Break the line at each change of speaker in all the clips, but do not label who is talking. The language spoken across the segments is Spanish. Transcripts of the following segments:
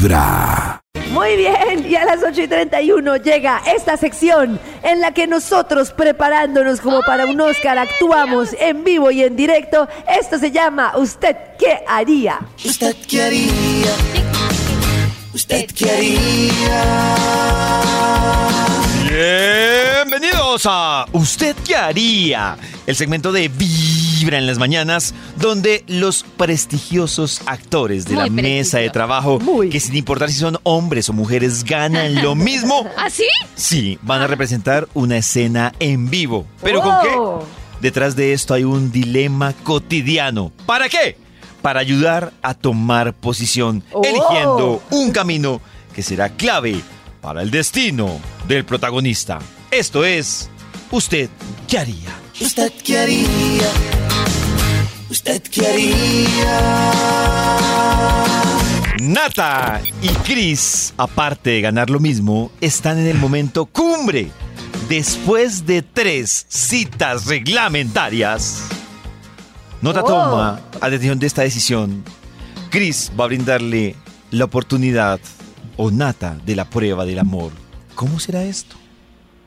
Vibra.
Muy bien, y a las 8 y 31 llega esta sección en la que nosotros preparándonos como para un Oscar actuamos en vivo y en directo. Esto se llama ¿Usted qué haría?
¿Usted qué haría? ¿Usted qué haría?
Bienvenidos a ¿Usted qué haría? El segmento de Vibra en las mañanas, donde los prestigiosos actores de
Muy
la mesa de trabajo,
Muy.
que sin importar si son hombres o mujeres, ganan lo mismo.
¿Ah, sí?
Van a representar una escena en vivo. ¿Pero con
Oh.
qué? Detrás de esto hay un dilema cotidiano. ¿Para qué? Para ayudar a tomar posición,
Oh.
eligiendo un camino que será clave para el destino del protagonista. Esto es, ¿usted qué haría?
¿Usted qué haría? ¿Usted qué haría?
Nata y Chris, aparte de ganar lo mismo, están en el momento cumbre. Después de tres citas reglamentarias, Nota
Oh.
toma atención de esta decisión. Chris va a brindarle la oportunidad o Nata de la prueba del amor. ¿Cómo será esto?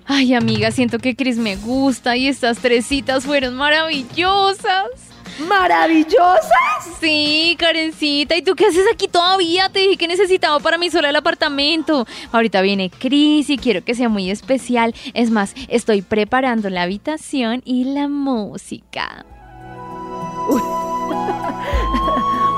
Ay, amiga, siento que Chris me gusta y estas tres citas fueron maravillosas.
¡Maravillosas!
Sí, Karencita, ¿y tú qué haces aquí todavía? Te dije que necesitaba para mí sola el apartamento. Ahorita viene Chris y quiero que sea muy especial. Es más, estoy preparando la habitación y la música.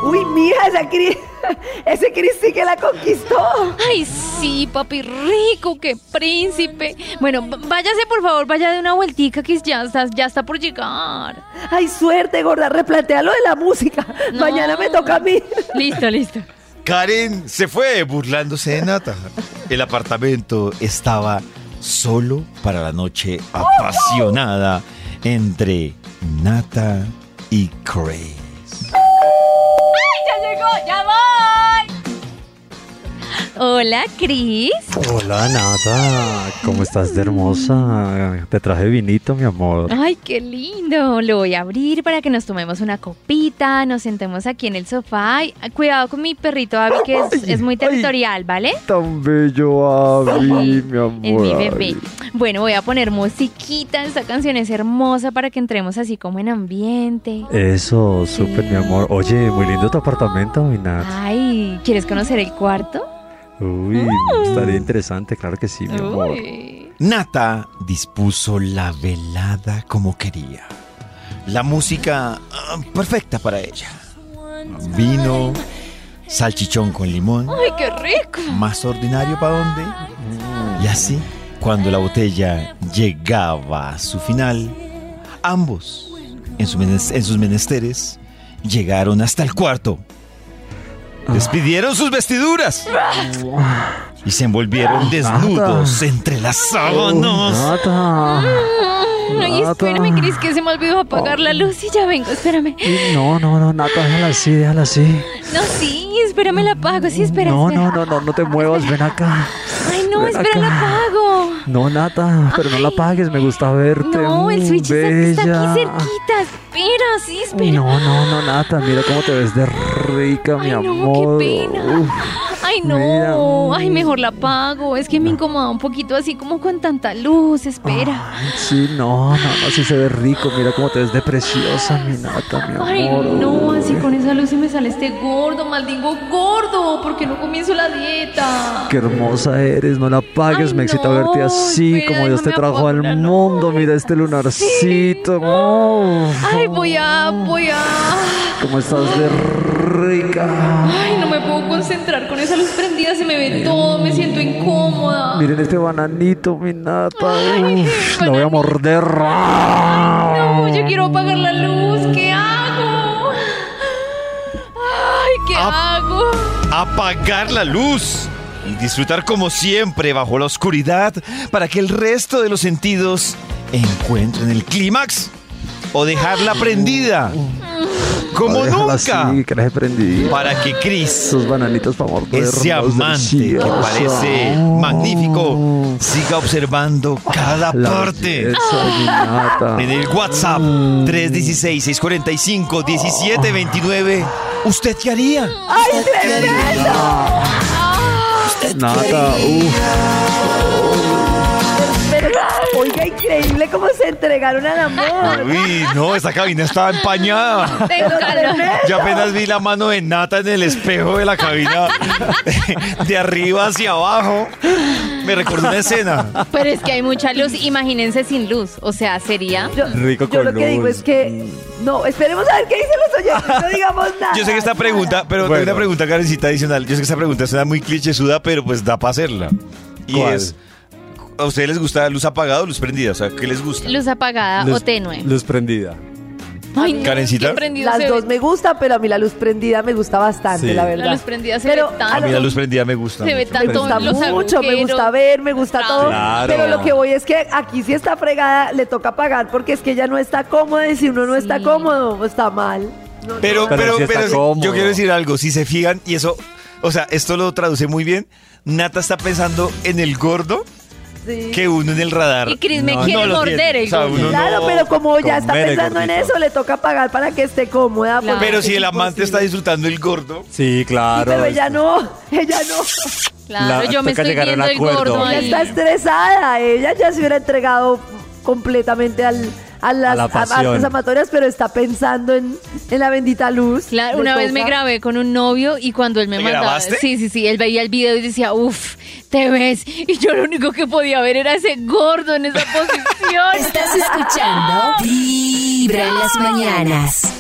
Uy, mija, esa Cris, ese Cris sí que la conquistó.
Ay, sí, papi rico, qué príncipe. Bueno, váyase por favor, vaya de una vueltica que ya está, ya está por llegar.
Ay, suerte, gorda, replantea lo de la música.
No.
Mañana me toca a mí.
Listo, listo.
Karen se fue burlándose de Nata. El apartamento estaba solo para la noche apasionada entre Nata y Chris.
Hola, Chris.
Hola Nata, ¿cómo estás de hermosa? Te traje vinito, mi amor.
Ay, qué lindo. Lo voy a abrir para que nos tomemos una copita, nos sentemos aquí en el sofá. Ay, cuidado con mi perrito Abby, que es,
Ay,
es muy
ay.
territorial, ¿vale?
Tan bello, Abby, mi amor.
Es mi bebé. Bueno, voy a poner musiquita. Esta canción es hermosa para que entremos así como en ambiente.
Eso, súper, mi amor. Oye, muy lindo tu apartamento, mi Nat.
Ay, ¿quieres conocer el cuarto?
Uy, estaría interesante, claro que sí, mi amor.
Uy.
Nata dispuso la velada como quería. La música ah, perfecta para ella. Vino, salchichón con limón,
Ay, qué rico.
más ordinario para dónde. Y así, cuando la botella llegaba a su final, ambos, en, su menes- en sus menesteres, llegaron hasta el cuarto. Despidieron sus vestiduras y se envolvieron desnudos entre las sábanas.
Nata.
Ay, espérame, Cris, que se me olvidó apagar la luz y ya vengo, espérame.
No, no, no, Nata, déjala así, déjala así.
No, sí, espérame, la apago, sí, espera,
No, no, no, no, no te muevas, ven acá.
Ay, no, espera, la apago.
No, Nata, pero no la apagues, me gusta verte.
No, el
Mm,
switch está, aquí cerquita. Espera, sí, espera.
No, no, no, Nata, mira cómo te ves de rica, mi
Ay, no,
amor.
qué pena.
Uf,
Ay, no.
Mira.
Ay, mejor la apago. Es que me incomoda un poquito así como con tanta luz. Espera.
Ay, sí, no, no, no, sí se ve rico. Mira cómo te ves de preciosa, mi Nata, mi amor.
Ay, no, así con esa luz y me sale este gordo, maldingo gordo, porque no comienzo la dieta.
Qué hermosa eres, no la apagues,
Ay,
me excita
no,
verte así,
espera,
como Dios te trajo al
no.
mundo. Mira este lunarcito. Oh,
Ay, voy a, voy a.
cómo estás de rica.
Ay, no me puedo concentrar con esa luz prendida, se me ve todo, me siento incómoda.
Miren este bananito, mi Nata.
Ay,
Uf, la voy a morder.
No, yo quiero apagar la luz, ¿qué hago? Ay, ¿qué hago?
apagar la luz y disfrutar como siempre bajo la oscuridad para que el resto de los sentidos encuentren el clímax o dejarla prendida como
Oh,
nunca
así, que la he prendido.
para que Chris
Sus bananitos para morder.
ese amante que parece magnífico siga observando cada parte
Eso, mi Nata.
en el WhatsApp 316-645-1729 ¿Usted qué haría?
¡Ay, tremendo!
Usted
Nata, uff.
Oiga, increíble cómo se entregaron al amor.
Uy, no, esta cabina estaba empañada.
Tengo calor.
Yo apenas vi la mano de Nata en el espejo de la cabina, de arriba hacia abajo. Me recordó una escena.
Pero es que hay mucha luz. Imagínense sin luz. O sea, sería.
Yo,
Rico
yo
con
lo que digo es que. No, esperemos a ver qué dicen los oyentes. No digamos nada.
Yo sé que esta pregunta, pero
Bueno.
tengo una pregunta, Karencita, adicional. Yo sé que esta pregunta suena muy clichésuda, pero pues da para hacerla. Y
¿Cuál?
es, ¿a ustedes les gusta luz apagada o luz prendida? O sea, ¿qué les gusta?
Luz apagada
Luz-
o tenue.
Luz prendida.
Ay, no,
Karencita.
qué prendido
Las
se
dos
ve.
me gustan, pero a mí la luz prendida me gusta bastante,
Sí.
la verdad.
La luz prendida se
Pero
ve
a
tanto.
A mí la luz prendida me gusta.
Se ve
mucho.
tanto.
Me gusta
los
mucho, me gusta ver, me gusta todo.
Claro.
Pero lo que voy es que aquí sí está fregada, le toca pagar porque es que ella no está cómoda y si uno no está
Sí.
cómodo, está mal. No,
Pero,
no,
Pero
pero,
sí está
pero
cómodo.
yo quiero decir algo. Si se fijan, y eso, o sea, esto lo traduce muy bien. Nata está pensando en el gordo
sí.
que uno en el radar.
Y Cris me
No,
quiere
no
morder el
O sea,
gordo.
uno
Claro,
no-
pero como ya está pensando en eso, le toca pagar para que esté cómoda.
Claro.
Pero si el amante está disfrutando el gordo,
Sí,
Sí,
claro.
pero ella no, ella no.
Claro,
La-
yo me estoy viendo el gordo
Ella está estresada, ella ya se hubiera entregado completamente al, a las
la
a- amatorias, pero está pensando en, en la bendita luz.
Claro, una vez me grabé con un novio y cuando él me
¿Te
mandaba,
grabaste?
sí, sí, sí, él veía el video y decía, uff, te ves, y yo lo único que podía ver era ese gordo en esa posición.
Estás escuchando Vibra en las mañanas.